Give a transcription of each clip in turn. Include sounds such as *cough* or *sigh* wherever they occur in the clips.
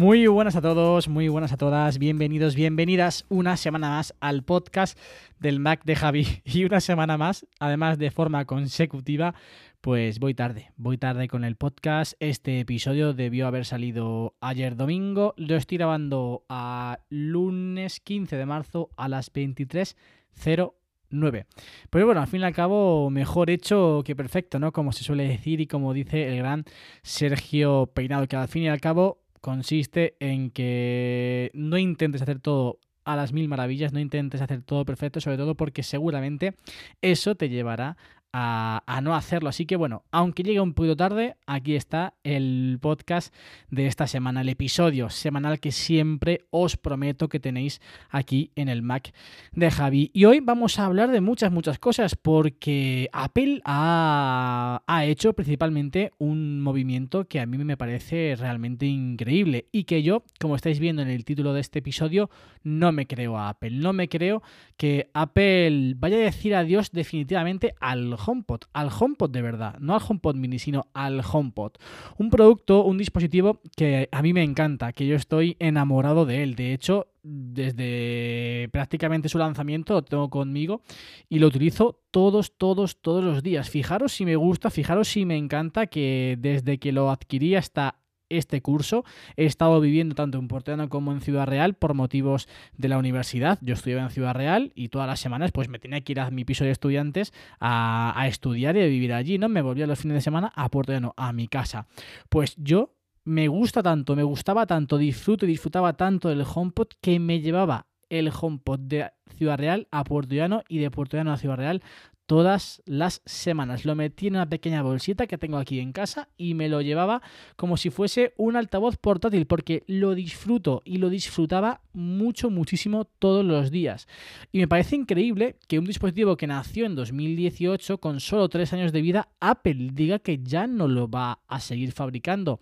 Muy buenas a todos, muy buenas a todas, bienvenidos, bienvenidas una semana más al podcast del Mac de Javi *laughs* y una semana más, además de forma consecutiva, pues voy tarde, voy tarde con el podcast. Este episodio debió haber salido ayer domingo, lo estoy grabando a lunes 15 de marzo a las 23.09. Pero bueno, al fin y al cabo, mejor hecho que perfecto, ¿no? Como se suele decir y como dice el gran Sergio Peinado, que al fin y al cabo consiste en que no intentes hacer todo a las mil maravillas, no intentes hacer todo perfecto, sobre todo porque seguramente eso te llevará a, no hacerlo. Así que bueno, aunque llegue un poquito tarde, aquí está el podcast de esta semana, el episodio semanal que siempre os prometo que tenéis aquí en el Mac de Javi. Y hoy vamos a hablar de muchas, muchas cosas porque Apple ha, ha hecho principalmente un movimiento que a mí me parece realmente increíble y que yo, como estáis viendo en el título de este episodio, no me creo a Apple. No me creo que Apple vaya a decir adiós definitivamente al HomePod, al HomePod de verdad, no al HomePod mini, sino al HomePod. Un producto, un dispositivo que a mí me encanta, que yo estoy enamorado de él. De hecho, desde prácticamente su lanzamiento lo tengo conmigo y lo utilizo todos, todos, todos los días. Fijaros si me gusta, fijaros si me encanta que desde que lo adquirí hasta este curso. He estado viviendo tanto en Porteno como en Ciudad Real por motivos de la universidad. Yo estudiaba en Ciudad Real y todas las semanas pues me tenía que ir a mi piso de estudiantes a, estudiar y a vivir allí, ¿no? Me volvía los fines de semana a Porteno, a mi casa. Pues yo me gusta tanto, me gustaba tanto, disfruto y disfrutaba tanto del HomePod que me llevaba el HomePod de Ciudad Real a Puerto Llano y de Puerto Llano a Ciudad Real todas las semanas. Lo metí en una pequeña bolsita que tengo aquí en casa y me lo llevaba como si fuese un altavoz portátil porque lo disfruto y lo disfrutaba mucho, muchísimo todos los días. Y me parece increíble que un dispositivo que nació en 2018 con solo tres años de vida, Apple diga que ya no lo va a seguir fabricando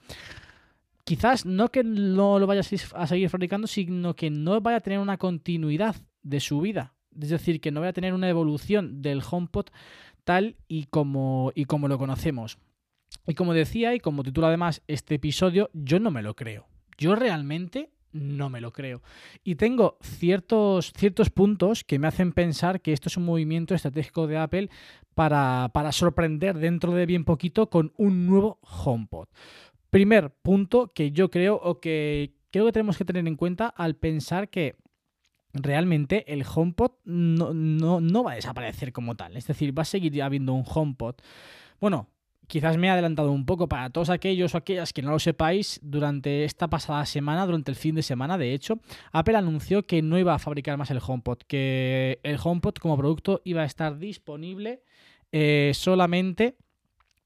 quizás no que no lo vaya a seguir fabricando, sino que no vaya a tener una continuidad de su vida. Es decir, que no voy a tener una evolución del HomePod tal y como, y como lo conocemos. Y como decía, y como titula además este episodio, yo no me lo creo. Yo realmente no me lo creo. Y tengo ciertos, ciertos puntos que me hacen pensar que esto es un movimiento estratégico de Apple para, para sorprender dentro de bien poquito con un nuevo HomePod. Primer punto que yo creo o que creo que tenemos que tener en cuenta al pensar que realmente el HomePod no, no, va a desaparecer como tal. Es decir, va a seguir habiendo un HomePod. Bueno, quizás me he adelantado un poco para todos aquellos o aquellas que no lo sepáis, durante esta pasada semana, durante el fin de semana, de hecho, Apple anunció que no iba a fabricar más el HomePod, que el HomePod como producto iba a estar disponible eh, solamente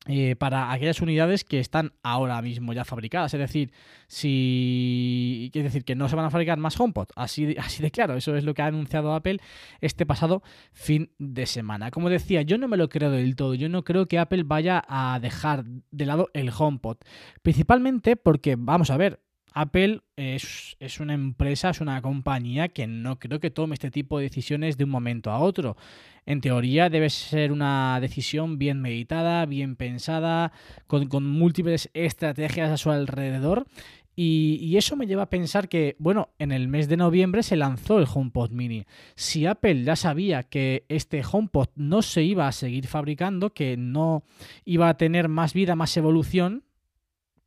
eh, para aquellas unidades que están ahora mismo ya fabricadas. Es decir, si. quiere decir que no se van a fabricar más HomePod. Así así de claro, eso es lo que ha anunciado Apple este pasado fin de semana. Como decía, yo no me lo creo del todo. Yo no creo que Apple vaya a dejar de lado el HomePod. Principalmente porque, vamos a ver, Apple es, es, una empresa, es una compañía que no creo que tome este tipo de decisiones de un momento a otro. En teoría debe ser una decisión bien meditada, bien pensada, con, múltiples estrategias a su alrededor. Y, y, eso me lleva a pensar que, bueno, en el mes de noviembre se lanzó el HomePod mini. Si Apple ya sabía que este HomePod no se iba a seguir fabricando, que no iba a tener más vida, más evolución,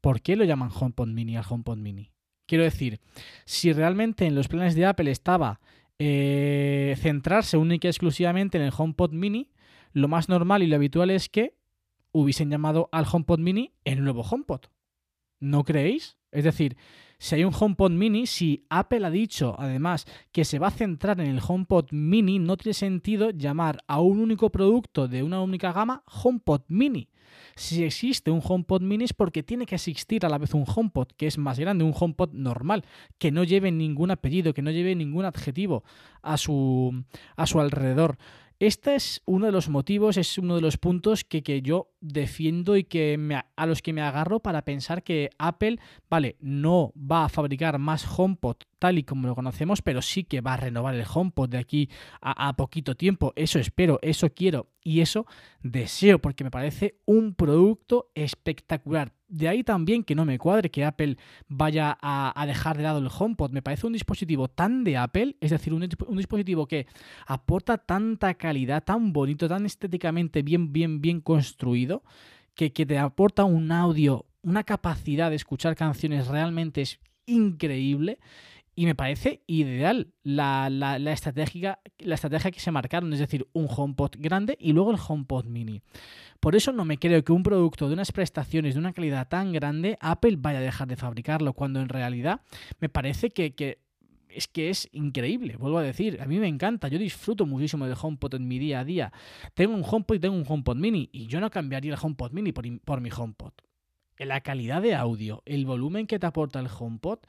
¿por qué lo llaman HomePod mini al HomePod mini? Quiero decir, si realmente en los planes de Apple estaba eh, centrarse única y exclusivamente en el HomePod mini, lo más normal y lo habitual es que hubiesen llamado al HomePod mini el nuevo HomePod. ¿No creéis? Es decir, si hay un HomePod mini, si Apple ha dicho además que se va a centrar en el HomePod mini, no tiene sentido llamar a un único producto de una única gama HomePod mini. Si existe un HomePod mini es porque tiene que existir a la vez un HomePod que es más grande, un HomePod normal, que no lleve ningún apellido, que no lleve ningún adjetivo a su, a su alrededor. Este es uno de los motivos, es uno de los puntos que, que yo defiendo y que me, a los que me agarro para pensar que Apple, vale, no va a fabricar más HomePod tal y como lo conocemos, pero sí que va a renovar el HomePod de aquí a, poquito tiempo. Eso espero, eso quiero y eso deseo, porque me parece un producto espectacular. De ahí también que no me cuadre que Apple vaya a, dejar de lado el HomePod. Me parece un dispositivo tan de Apple, es decir, un, un, dispositivo que aporta tanta calidad, tan bonito, tan estéticamente bien, bien, bien construido, que, que te aporta un audio, una capacidad de escuchar canciones realmente es increíble y me parece ideal la, la, estrategia, la estrategia que se marcaron, es decir, un HomePod grande y luego el HomePod mini. Por eso no me creo que un producto de unas prestaciones de una calidad tan grande, Apple vaya a dejar de fabricarlo, cuando en realidad me parece que, que es que es increíble, vuelvo a decir, a mí me encanta, yo disfruto muchísimo del HomePod en mi día a día. Tengo un HomePod y tengo un HomePod mini y yo no cambiaría el HomePod mini por, por mi HomePod. La calidad de audio, el volumen que te aporta el HomePod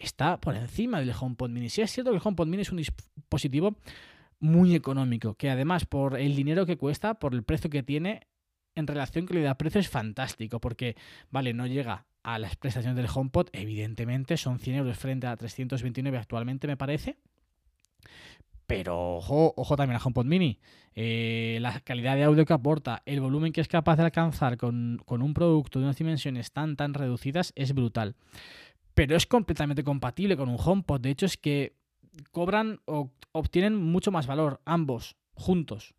está por encima del HomePod Mini. Sí es cierto que el HomePod Mini es un dispositivo muy económico, que además por el dinero que cuesta, por el precio que tiene, en relación calidad-precio es fantástico, porque, vale, no llega a las prestaciones del HomePod, evidentemente son 100 euros frente a 329 actualmente, me parece. Pero ojo, ojo también al HomePod Mini. Eh, la calidad de audio que aporta, el volumen que es capaz de alcanzar con, con un producto de unas dimensiones tan, tan reducidas es brutal pero es completamente compatible con un HomePod. De hecho, es que cobran o obtienen mucho más valor ambos juntos.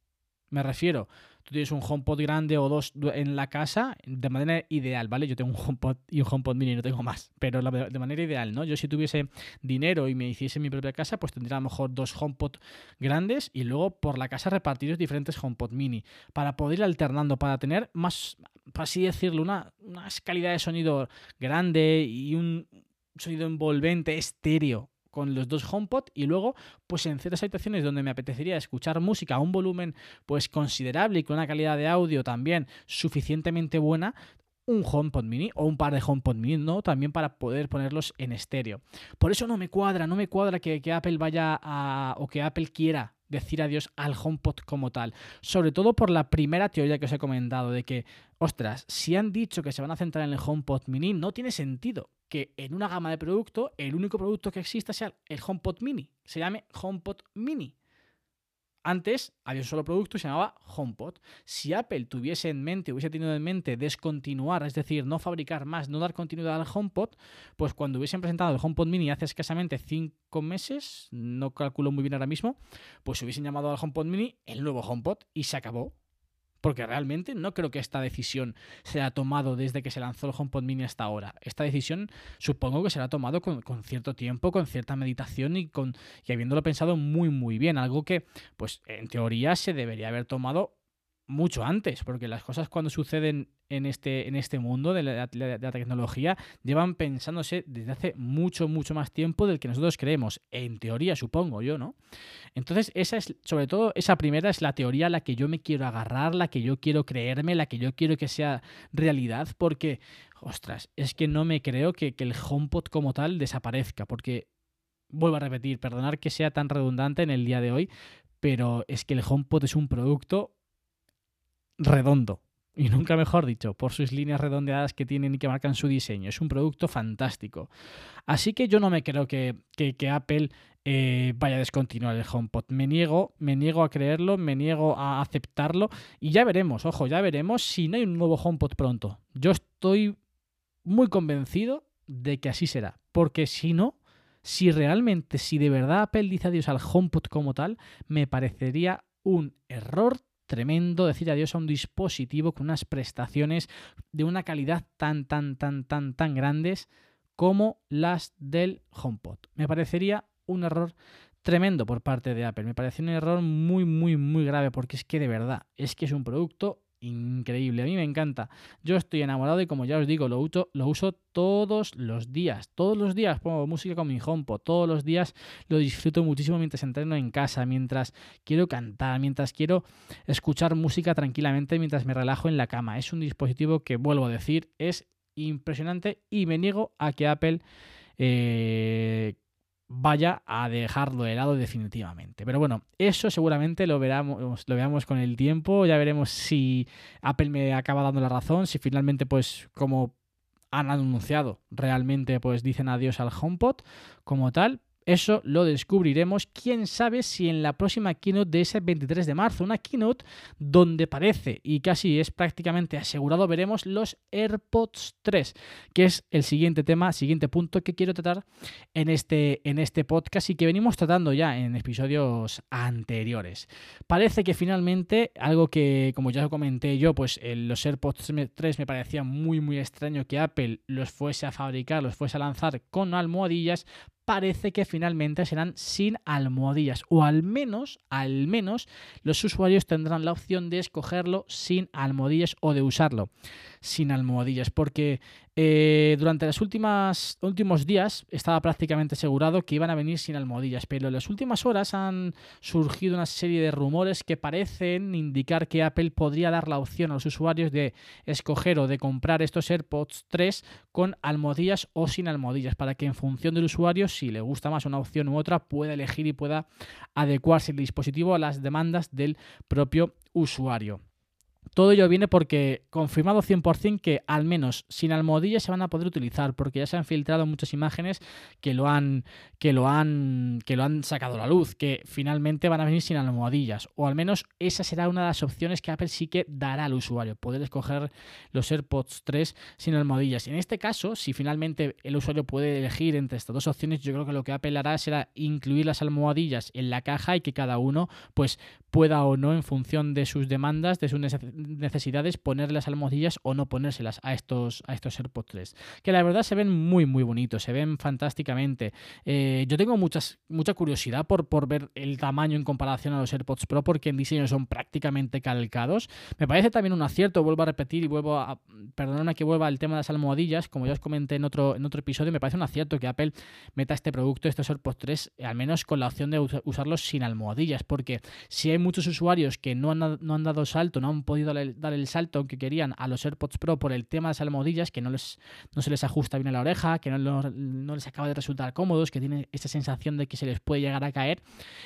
Me refiero, tú tienes un HomePod grande o dos en la casa de manera ideal, ¿vale? Yo tengo un HomePod y un HomePod mini, no tengo más, pero de manera ideal, ¿no? Yo si tuviese dinero y me hiciese mi propia casa, pues tendría a lo mejor dos HomePod grandes y luego por la casa repartidos diferentes HomePod mini para poder ir alternando, para tener más, por así decirlo, una, una calidad de sonido grande y un, sonido envolvente, estéreo con los dos HomePod y luego pues en ciertas habitaciones donde me apetecería escuchar música a un volumen pues considerable y con una calidad de audio también suficientemente buena un HomePod mini o un par de HomePod mini, ¿no? También para poder ponerlos en estéreo. Por eso no me cuadra, no me cuadra que, que Apple vaya a... o que Apple quiera decir adiós al HomePod como tal. Sobre todo por la primera teoría que os he comentado, de que, ostras, si han dicho que se van a centrar en el HomePod mini, no tiene sentido que en una gama de productos el único producto que exista sea el HomePod mini. Se llame HomePod mini. Antes había un solo producto y se llamaba HomePod. Si Apple tuviese en mente, hubiese tenido en mente descontinuar, es decir, no fabricar más, no dar continuidad al HomePod, pues cuando hubiesen presentado el HomePod Mini hace escasamente cinco meses, no calculo muy bien ahora mismo, pues se hubiesen llamado al HomePod Mini el nuevo HomePod y se acabó. Porque realmente no creo que esta decisión se haya tomado desde que se lanzó el HomePod Mini hasta ahora. Esta decisión supongo que se ha tomado con, con, cierto tiempo, con cierta meditación y, con, y habiéndolo pensado muy muy bien. Algo que, pues en teoría se debería haber tomado mucho antes, porque las cosas cuando suceden en este, en este mundo de la, tecnología llevan pensándose desde hace mucho, mucho más tiempo del que nosotros creemos, en teoría supongo yo, ¿no? Entonces, esa es, sobre todo, esa primera es la teoría a la que yo me quiero agarrar, la que yo quiero creerme, la que yo quiero que sea realidad, porque, ostras, es que no me creo que, que el HomePod como tal desaparezca, porque, vuelvo a repetir, perdonar que sea tan redundante en el día de hoy, pero es que el HomePod es un producto redondo. Y nunca mejor dicho, por sus líneas redondeadas que tienen y que marcan su diseño. Es un producto fantástico. Así que yo no me creo que, que, Apple eh, vaya a descontinuar el HomePod. Me niego, me niego a creerlo, me niego a aceptarlo. Y ya veremos, ojo, ya veremos si no hay un nuevo HomePod pronto. Yo estoy muy convencido de que así será. Porque si no, si realmente, si de verdad Apple dice adiós al HomePod como tal, me parecería un error tremendo decir adiós a un dispositivo con unas prestaciones de una calidad tan, tan, tan, tan, tan grandes como las del HomePod. Me parecería un error tremendo por parte de Apple. Me parece un error muy, muy, muy grave porque es que de verdad, es que es un producto increíble. A mí me encanta. Yo estoy enamorado y como ya os digo, lo uso, lo uso todos los días. Todos los días pongo música con mi HomePod. Todos los días lo disfruto muchísimo mientras entreno en casa, mientras quiero cantar, mientras quiero escuchar música tranquilamente, mientras me relajo en la cama. Es un dispositivo que, vuelvo a decir, es impresionante y me niego a que Apple eh, vaya a dejarlo de lado definitivamente. Pero bueno, eso seguramente lo, veremos, lo veamos con el tiempo, ya veremos si Apple me acaba dando la razón, si finalmente pues como han anunciado realmente pues dicen adiós al HomePod como tal, eso lo descubriremos, quién sabe si en la próxima keynote de ese 23 de marzo, una keynote donde parece y casi es prácticamente asegurado veremos los AirPods 3, que es el siguiente tema, siguiente punto que quiero tratar en este, en este podcast y que venimos tratando ya en episodios anteriores. Parece que finalmente, algo que como ya comenté yo, pues los AirPods 3 me parecía muy muy extraño que Apple los fuese a fabricar, los fuese a lanzar con almohadillas, parece que finalmente serán sin almohadillas o al menos, al menos los usuarios tendrán la opción de escogerlo sin almohadillas o de usarlo sin almohadillas, porque eh, durante los últimos días estaba prácticamente asegurado que iban a venir sin almohadillas, pero en las últimas horas han surgido una serie de rumores que parecen indicar que Apple podría dar la opción a los usuarios de escoger o de comprar estos AirPods 3 con almohadillas o sin almohadillas, para que en función del usuario, si le gusta más una opción u otra, pueda elegir y pueda adecuarse el dispositivo a las demandas del propio usuario. Todo ello viene porque confirmado 100% que al menos sin almohadillas se van a poder utilizar, porque ya se han filtrado muchas imágenes que lo han que lo han que lo han sacado a la luz, que finalmente van a venir sin almohadillas, o al menos esa será una de las opciones que Apple sí que dará al usuario, poder escoger los AirPods 3 sin almohadillas. En este caso, si finalmente el usuario puede elegir entre estas dos opciones, yo creo que lo que Apple hará será incluir las almohadillas en la caja y que cada uno pues pueda o no en función de sus demandas, de sus necesidades ponerle las almohadillas o no ponérselas a estos, a estos AirPods 3. Que la verdad se ven muy, muy bonitos, se ven fantásticamente. Eh, yo tengo muchas, mucha curiosidad por, por ver el tamaño en comparación a los AirPods Pro, porque en diseño son prácticamente calcados. Me parece también un acierto, vuelvo a repetir y vuelvo a. Perdonadme que vuelva al tema de las almohadillas, como ya os comenté en otro, en otro episodio, me parece un acierto que Apple meta este producto, estos AirPods 3, al menos con la opción de usarlos sin almohadillas, porque si hay muchos usuarios que no han, no han dado salto, no han podido dar el salto que querían a los AirPods Pro por el tema de las almohadillas, que no, les, no se les ajusta bien a la oreja, que no, no les acaba de resultar cómodos, que tienen esa sensación de que se les puede llegar a caer,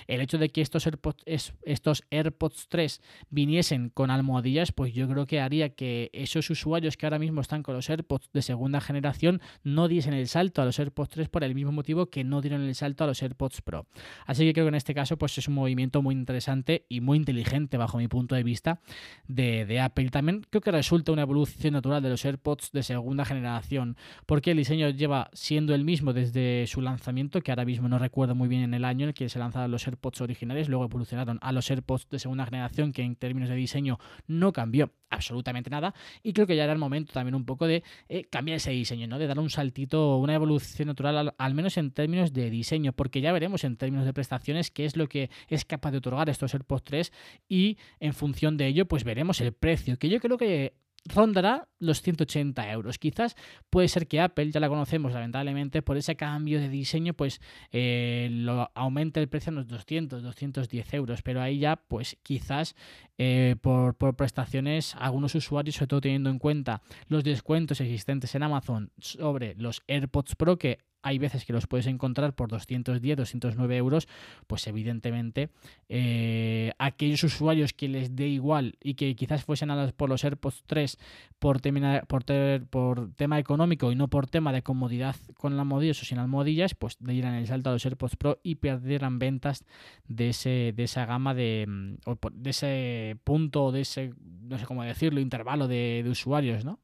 el hecho de que estos AirPods, estos AirPods 3 viniesen con almohadillas, pues yo creo que haría que esos usuarios que ahora mismo están con los AirPods de segunda generación no diesen el salto a los AirPods 3 por el mismo motivo que no dieron el salto a los AirPods Pro. Así que creo que en este caso pues es un movimiento muy interesante y muy inteligente bajo mi punto de vista de, de Apple. También creo que resulta una evolución natural de los AirPods de segunda generación, porque el diseño lleva siendo el mismo desde su lanzamiento, que ahora mismo no recuerdo muy bien en el año en el que se lanzaron los AirPods originales, luego evolucionaron a los AirPods de segunda generación, que en términos de diseño no cambió absolutamente nada. Y creo que ya era el momento también un poco de eh, cambiar ese diseño, ¿no? De dar un saltito, una evolución natural, al, menos en términos de diseño, porque ya veremos en términos de prestaciones qué es lo que es capaz de otorgar estos AirPods 3 y en función de ello, pues veremos el precio, que yo creo que rondará los 180 euros. Quizás puede ser que Apple, ya la conocemos lamentablemente, por ese cambio de diseño, pues eh, lo aumente el precio a los 200, 210 euros, pero ahí ya, pues quizás eh, por, por, prestaciones, algunos usuarios, sobre todo teniendo en cuenta los descuentos existentes en Amazon sobre los AirPods Pro, que hay veces que los puedes encontrar por 210, 209 euros, pues evidentemente eh, aquellos usuarios que les dé igual y que quizás fuesen a por los AirPods 3 por, por, por, tema económico y no por tema de comodidad con almohadillas o sin almohadillas, pues dieran el salto a los AirPods Pro y perdieran ventas de, ese, de esa gama de, mm, de ese punto, de ese, no sé cómo decirlo, intervalo de, de usuarios, ¿no?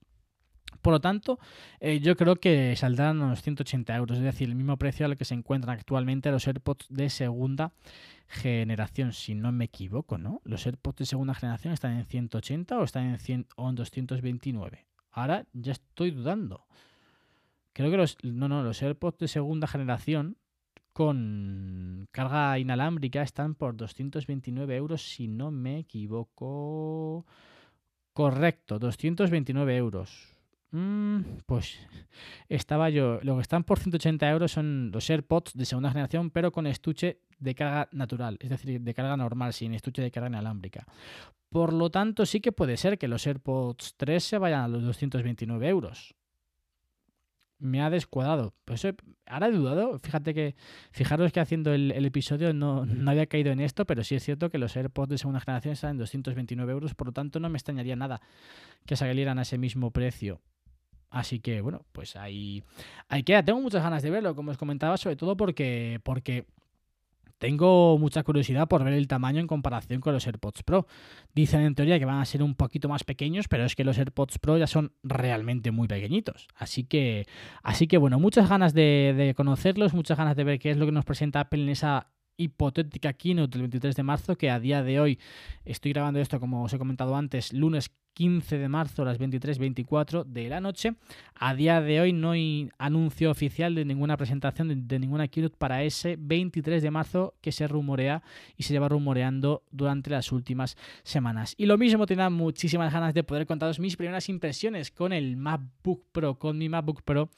Por lo tanto, eh, yo creo que saldrán unos 180 euros, es decir, el mismo precio al que se encuentran actualmente los AirPods de segunda generación, si no me equivoco, ¿no? Los AirPods de segunda generación están en 180 o están en, 100, o en 229. Ahora ya estoy dudando. Creo que los, no, no, los AirPods de segunda generación con carga inalámbrica están por 229 euros, si no me equivoco. Correcto, 229 euros. Mm, pues estaba yo. Lo que están por 180 euros son los AirPods de segunda generación, pero con estuche de carga natural, es decir, de carga normal, sin estuche de carga inalámbrica. Por lo tanto, sí que puede ser que los AirPods 3 se vayan a los 229 euros. Me ha descuadrado. Pues ahora he dudado. Fíjate que, fijaros que haciendo el, episodio no, no, había caído en esto, pero sí es cierto que los AirPods de segunda generación están en 229 euros, por lo tanto no me extrañaría nada que salieran a ese mismo precio. Así que, bueno, pues ahí, ahí queda. Tengo muchas ganas de verlo, como os comentaba, sobre todo porque, porque tengo mucha curiosidad por ver el tamaño en comparación con los AirPods Pro. Dicen en teoría que van a ser un poquito más pequeños, pero es que los AirPods Pro ya son realmente muy pequeñitos. Así que, así que bueno, muchas ganas de, de conocerlos, muchas ganas de ver qué es lo que nos presenta Apple en esa hipotética keynote del 23 de marzo, que a día de hoy estoy grabando esto, como os he comentado antes, lunes 15 de marzo a las 23.24 de la noche. A día de hoy no hay anuncio oficial de ninguna presentación, de, ninguna keynote para ese 23 de marzo que se rumorea y se lleva rumoreando durante las últimas semanas. Y lo mismo, tenía muchísimas ganas de poder contaros mis primeras impresiones con el MacBook Pro, con mi MacBook Pro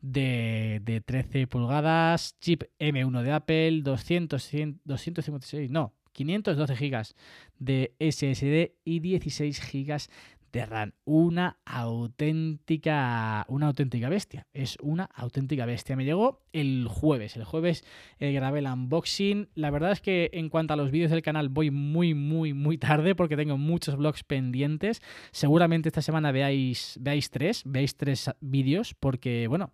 de, de 13 pulgadas, chip M1 de Apple, 200, 256, no, 512 GB de SSD y 16 GB de RAM. Una auténtica, una auténtica bestia. Es una auténtica bestia. Me llegó el jueves. El jueves eh, grabé el unboxing. La verdad es que en cuanto a los vídeos del canal voy muy, muy, muy tarde porque tengo muchos vlogs pendientes. Seguramente esta semana veáis, veáis tres, veáis tres vídeos porque, bueno,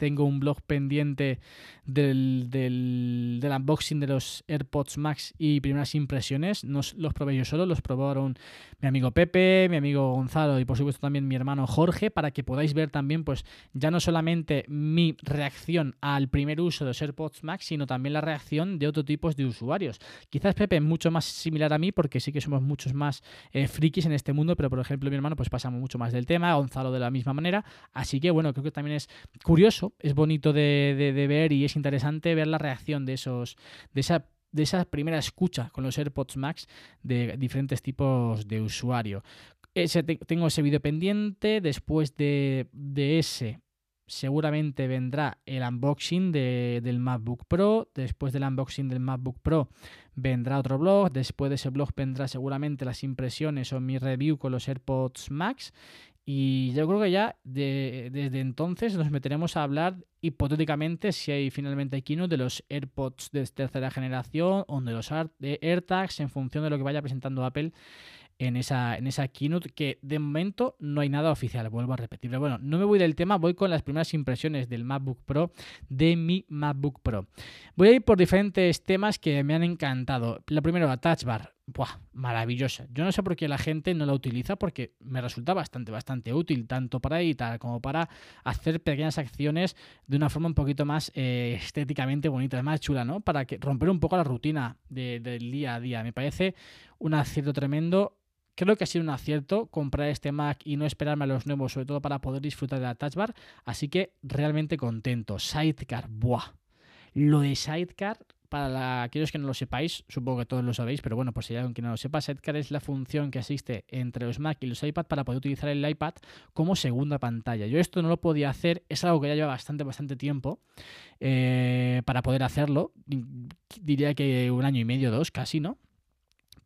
tengo un blog pendiente del, del, unboxing de los AirPods Max y primeras impresiones. No los probé yo solo, los probaron mi amigo Pepe, mi amigo Gonzalo y por supuesto también mi hermano Jorge para que podáis ver también pues ya no solamente mi reacción al primer uso de los AirPods Max, sino también la reacción de otros tipos de usuarios. Quizás Pepe es mucho más similar a mí porque sí que somos muchos más eh, frikis en este mundo, pero por ejemplo mi hermano pues pasamos mucho más del tema, Gonzalo de la misma manera. Así que bueno, creo que también es curioso es bonito de, ver y es interesante ver la reacción de esos, de esa de primera escucha con los AirPods Max de diferentes tipos de usuario. Ese, tengo ese vídeo pendiente. Después de, ese, seguramente vendrá el unboxing del MacBook Pro. Después del unboxing del MacBook Pro vendrá otro blog. Después de ese blog vendrá seguramente las impresiones o mi review con los AirPods Max. Y yo creo que ya desde entonces nos meteremos a hablar hipotéticamente si hay finalmente keynote de los AirPods de tercera generación o de los AirTags en función de lo que vaya presentando Apple en esa, en esa keynote que de momento no hay nada oficial, vuelvo a repetir. Pero bueno, no me voy del tema, voy con las primeras impresiones del MacBook Pro, de mi MacBook Pro. Voy a ir por diferentes temas que me han encantado. Lo primero, la Touch Bar. Buah, maravillosa. Yo no sé por qué la gente no la utiliza porque me resulta bastante, bastante útil, tanto para editar como para hacer pequeñas acciones de una forma un poquito más eh, estéticamente bonita, más chula, ¿no? Para que romper un poco la rutina del día a día. Me parece un acierto tremendo. Creo que ha sido un acierto comprar este Mac y no esperarme a los nuevos, sobre todo para poder disfrutar de la Touch Bar. Así que realmente contento. Sidecar, buah. Lo de Sidecar para aquellos que no lo sepáis, supongo que todos lo sabéis, pero bueno, por si hay alguien que no lo sepa, Sidecar es la función que existe entre los Mac y los iPad para poder utilizar el iPad como segunda pantalla. Yo esto no lo podía hacer, es algo que ya lleva bastante, bastante tiempo eh, para poder hacerlo. Diría que un año y medio, dos, casi, ¿no?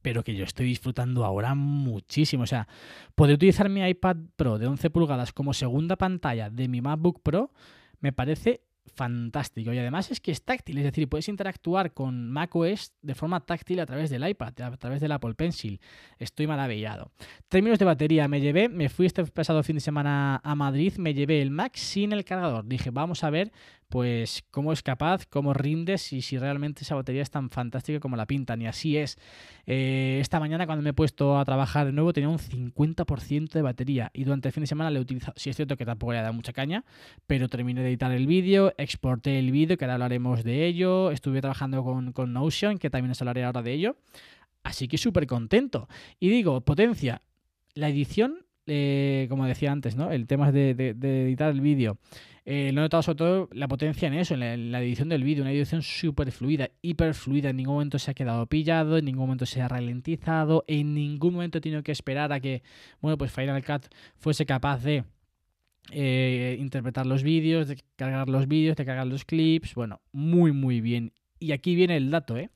pero que yo estoy disfrutando ahora muchísimo. O sea, poder utilizar mi iPad Pro de 11 pulgadas como segunda pantalla de mi MacBook Pro me parece fantástico. Y además es que es táctil, es decir, puedes interactuar con macOS de forma táctil a través del iPad, a través del Apple Pencil. Estoy maravillado. Términos de batería, me llevé, me fui este pasado fin de semana a Madrid, me llevé el Mac sin el cargador. Dije, vamos a ver pues cómo es capaz, cómo rindes y si realmente esa batería es tan fantástica como la pintan. Y así es. Eh, esta mañana cuando me he puesto a trabajar de nuevo tenía un 50% de batería y durante el fin de semana le he utilizado. Sí es cierto que tampoco le ha dado mucha caña, pero terminé de editar el vídeo, exporté el vídeo, que ahora hablaremos de ello. Estuve trabajando con, con Notion, que también os hablaré ahora de ello. Así que súper contento. Y digo, potencia. La edición, eh, como decía antes, ¿no? El tema de, de editar el vídeo Eh, lo he notado sobre todo la potencia en eso, en la, edición del vídeo, una edición súper fluida, hiper fluida, en ningún momento se ha quedado pillado, en ningún momento se ha ralentizado, en ningún momento he tenido que esperar a que, bueno, pues Final Cut fuese capaz de eh, interpretar los vídeos, de cargar los vídeos, de cargar los clips, bueno, muy muy bien. Y aquí viene el dato, ¿eh?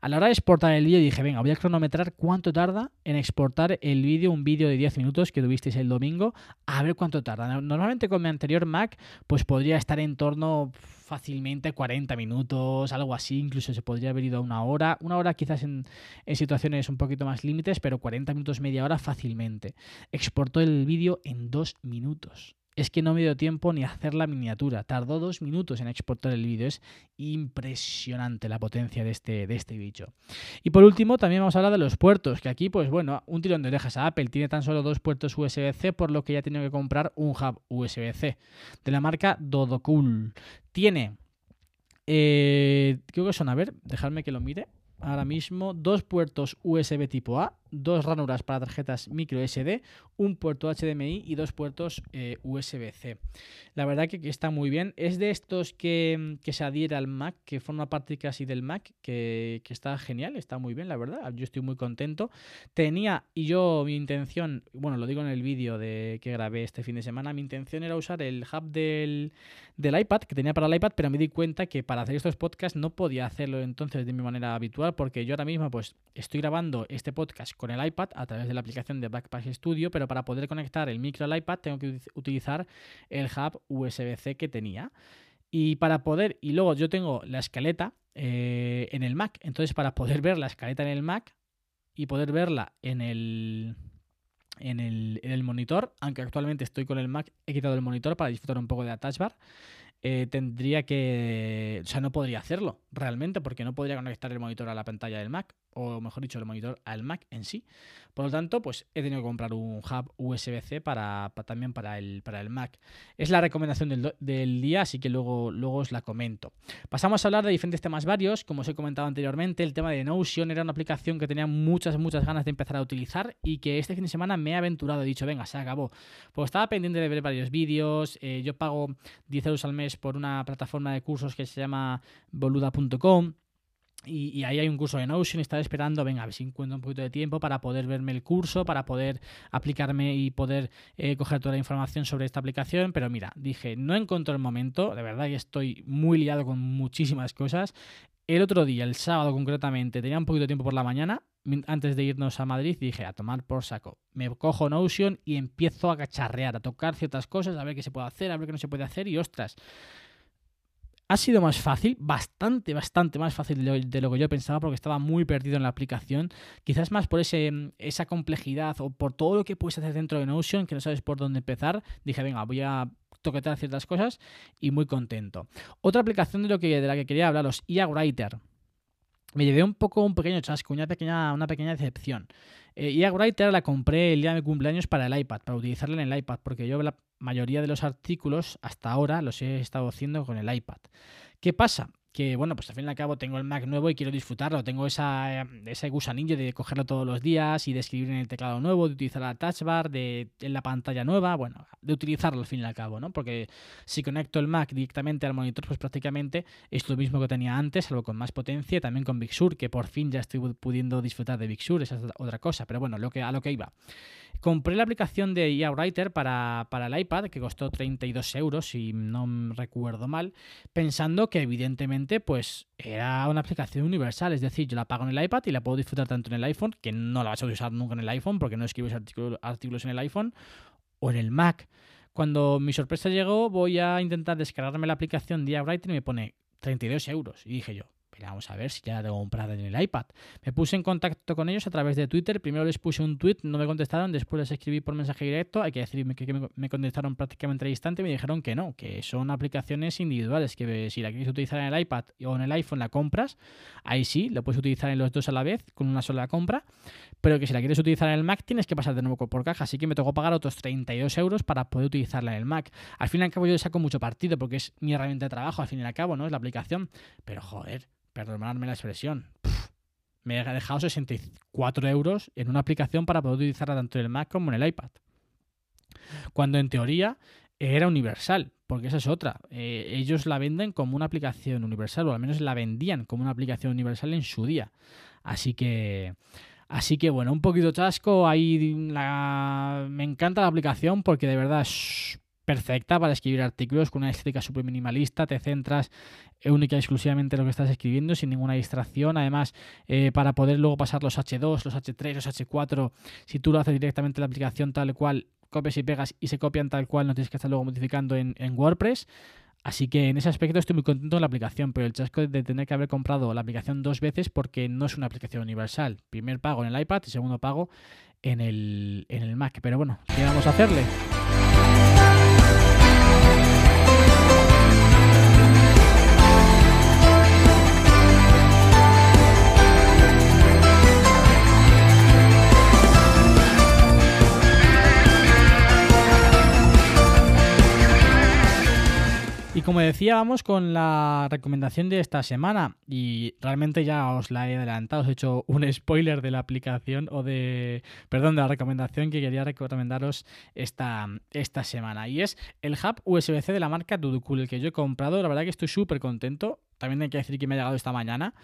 A la hora de exportar el vídeo dije, venga, voy a cronometrar cuánto tarda en exportar el vídeo, un vídeo de 10 minutos que tuvisteis el domingo, a ver cuánto tarda. Normalmente con mi anterior Mac, pues podría estar en torno fácilmente 40 minutos, algo así, incluso se podría haber ido a una hora, una hora quizás en, en situaciones un poquito más límites, pero 40 minutos, media hora fácilmente. Exportó el vídeo en dos minutos es que no me dio tiempo ni a hacer la miniatura. Tardó dos minutos en exportar el vídeo. Es impresionante la potencia de este, de este bicho. Y por último, también vamos a hablar de los puertos, que aquí, pues bueno, un tirón de orejas a Apple. Tiene tan solo dos puertos USB-C, por lo que ya tiene que comprar un hub USB-C de la marca Dodocool. Tiene... Eh, creo que son, a ver, dejadme que lo mire ahora mismo dos puertos USB tipo A, dos ranuras para tarjetas micro SD, un puerto HDMI y dos puertos eh, USB-C. La verdad que, está muy bien. Es de estos que, se adhiere al Mac, que forma parte casi del Mac, que, está genial, está muy bien, la verdad. Yo estoy muy contento. Tenía, y yo mi intención, bueno, lo digo en el vídeo de que grabé este fin de semana, mi intención era usar el hub del, del iPad, que tenía para el iPad, pero me di cuenta que para hacer estos podcasts no podía hacerlo entonces de mi manera habitual, porque yo ahora mismo pues estoy grabando este podcast con el iPad a través de la aplicación de Backpack Studio, pero para poder conectar el micro al iPad tengo que utilizar el hub USB-C que tenía. Y para poder, y luego yo tengo la escaleta eh, en el Mac, entonces para poder ver la escaleta en el Mac y poder verla en el, en el, en el monitor, aunque actualmente estoy con el Mac, he quitado el monitor para disfrutar un poco de la bar. Eh, tendría que. O sea, no podría hacerlo realmente, porque no podría conectar el monitor a la pantalla del Mac, o mejor dicho, el monitor al Mac en sí. Por lo tanto, pues he tenido que comprar un hub USB-C para, también para el, para el Mac. Es la recomendación del, día, así que luego, luego os la comento. Pasamos a hablar de diferentes temas varios. Como os he comentado anteriormente, el tema de Notion era una aplicación que tenía muchas, muchas ganas de empezar a utilizar y que este fin de semana me he aventurado. He dicho, venga, se acabó. Pues estaba pendiente de ver varios vídeos. Eh, yo pago 10 euros al mes por una plataforma de cursos que se llama boluda.com. Y, ahí hay un curso de Notion y estaba esperando, venga, a ver si encuentro un poquito de tiempo para poder verme el curso, para poder aplicarme y poder eh, coger toda la información sobre esta aplicación. Pero mira, dije, no encontré el momento, de verdad que estoy muy liado con muchísimas cosas. El otro día, el sábado concretamente, tenía un poquito de tiempo por la mañana, antes de irnos a Madrid, dije, a tomar por saco. Me cojo Notion y empiezo a cacharrear, a tocar ciertas cosas, a ver qué se puede hacer, a ver qué no se puede hacer y ostras ha sido más fácil, bastante, bastante más fácil de lo, que yo pensaba porque estaba muy perdido en la aplicación. Quizás más por ese, esa complejidad o por todo lo que puedes hacer dentro de Notion que no sabes por dónde empezar. Dije, venga, voy a toquetear ciertas cosas y muy contento. Otra aplicación de, lo que, de la que quería hablaros, IA Writer. Me llevé un poco un pequeño chasco, una pequeña, una pequeña decepción. Eh, IA Writer la compré el día de mi cumpleaños para el iPad, para utilizarla en el iPad, porque yo la mayoría de los artículos hasta ahora los he estado haciendo con el iPad. ¿Qué pasa? Que bueno, pues al fin y al cabo tengo el Mac nuevo y quiero disfrutarlo, tengo esa, ese gusanillo de cogerlo todos los días y de escribir en el teclado nuevo, de utilizar la touch bar, de en la pantalla nueva, bueno, de utilizarlo al fin y al cabo, ¿no? Porque si conecto el Mac directamente al monitor, pues prácticamente es lo mismo que tenía antes, algo con más potencia, también con Big Sur, que por fin ya estoy pudiendo disfrutar de Big Sur, esa es otra cosa, pero bueno, lo que, a lo que iba. Compré la aplicación de IA Writer para, para el iPad, que costó 32 euros, si no recuerdo mal, pensando que evidentemente pues era una aplicación universal, es decir, yo la pago en el iPad y la puedo disfrutar tanto en el iPhone, que no la vas a usar nunca en el iPhone porque no escribes artículos en el iPhone, o en el Mac. Cuando mi sorpresa llegó, voy a intentar descargarme la aplicación de IA Writer y me pone 32 euros. Y dije yo, vamos a ver si ya la tengo comprada en el iPad. Me puse en contacto con ellos a través de Twitter. Primero les puse un tweet, no me contestaron. Después les escribí por mensaje directo. Hay que decir que me contestaron prácticamente al instante me dijeron que no, que son aplicaciones individuales. Que si la quieres utilizar en el iPad o en el iPhone la compras, ahí sí, lo puedes utilizar en los dos a la vez con una sola compra. Pero que si la quieres utilizar en el Mac tienes que pasar de nuevo por caja. Así que me tocó pagar otros 32 euros para poder utilizarla en el Mac. Al fin y al cabo yo le saco mucho partido porque es mi herramienta de trabajo, al fin y al cabo, ¿no? Es la aplicación. Pero joder, perdonadme la expresión, me he dejado 64 euros en una aplicación para poder utilizarla tanto en el Mac como en el iPad. Cuando en teoría era universal, porque esa es otra. Eh, ellos la venden como una aplicación universal, o al menos la vendían como una aplicación universal en su día. Así que, así que bueno, un poquito chasco. Ahí me encanta la aplicación porque de verdad es perfecta para escribir artículos con una estética súper minimalista, te centras única y exclusivamente en lo que estás escribiendo sin ninguna distracción, además eh, para poder luego pasar los H2, los H3, los H4, si tú lo haces directamente en la aplicación tal cual, copias y pegas y se copian tal cual, no tienes que estar luego modificando en, WordPress. Así que en ese aspecto estoy muy contento con la aplicación, pero el chasco de tener que haber comprado la aplicación dos veces porque no es una aplicación universal. Primer pago en el iPad y segundo pago en el, en el Mac. Pero bueno, ¿qué vamos a hacerle? Y como decía, vamos con la recomendación de esta semana. Y realmente ya os la he adelantado, os he hecho un spoiler de la aplicación o de. Perdón, de la recomendación que quería recomendaros esta, esta semana. Y es el hub USB-C de la marca Duducool, el que yo he comprado. La verdad que estoy súper contento. También hay que decir que me ha llegado esta mañana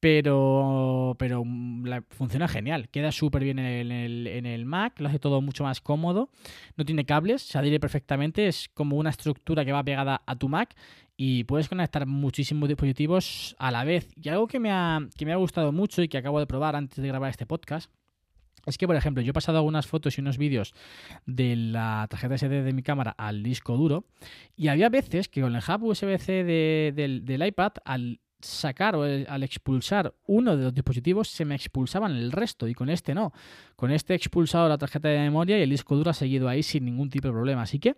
pero, pero mm, funciona genial. Queda súper bien en el, en el, Mac, lo hace todo mucho más cómodo. No tiene cables, se adhiere perfectamente, es como una estructura que va pegada a tu Mac y puedes conectar muchísimos dispositivos a la vez. Y algo que me ha, que me ha gustado mucho y que acabo de probar antes de grabar este podcast es que, por ejemplo, yo he pasado algunas fotos y unos vídeos de la tarjeta SD de mi cámara al disco duro y había veces que con el hub USB-C del, del iPad, al sacar o al expulsar uno de los dispositivos se me expulsaban el resto y con este no. Con este he expulsado la tarjeta de memoria y el disco duro ha seguido ahí sin ningún tipo de problema. Así que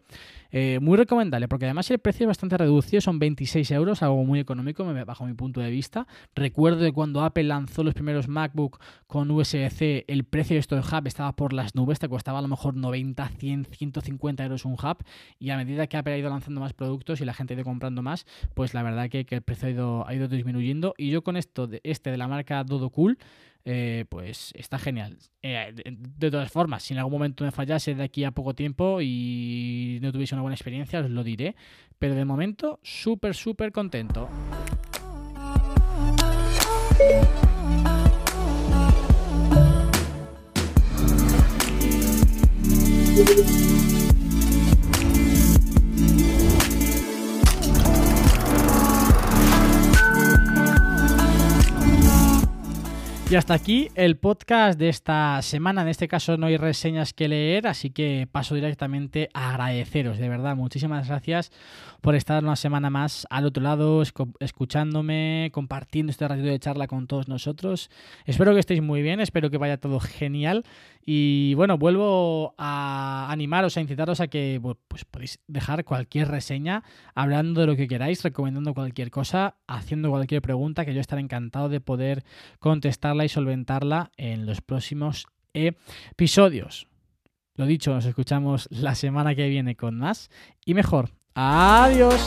eh, muy recomendable porque además el precio es bastante reducido, son 26 euros, algo muy económico bajo mi punto de vista. Recuerdo de cuando Apple lanzó los primeros MacBook con USB-C, el precio de estos hub estaba por las nubes, te costaba a lo mejor 90, 100, 150 euros un hub y a medida que Apple ha ido lanzando más productos y la gente ha ido comprando más, pues la verdad que, el precio ha ido disminuyendo. Y yo con esto, de este de la marca Dodo Cool, eh, pues está genial. Eh, de, todas formas, si en algún momento me fallase de aquí a poco tiempo y no tuviese una buena experiencia, os lo diré. Pero de momento, súper, súper contento. Y hasta aquí el podcast de esta semana. En este caso no hay reseñas que leer, así que paso directamente a agradeceros. De verdad, muchísimas gracias por estar una semana más al otro lado, escuchándome, compartiendo este ratito de charla con todos nosotros. Espero que estéis muy bien, espero que vaya todo genial. Y bueno, vuelvo a animaros, a incitaros a que pues podéis dejar cualquier reseña, hablando de lo que queráis, recomendando cualquier cosa, haciendo cualquier pregunta, que yo estaré encantado de poder contestarla y solventarla en los próximos episodios. Lo dicho, nos escuchamos la semana que viene con más y mejor. Adiós.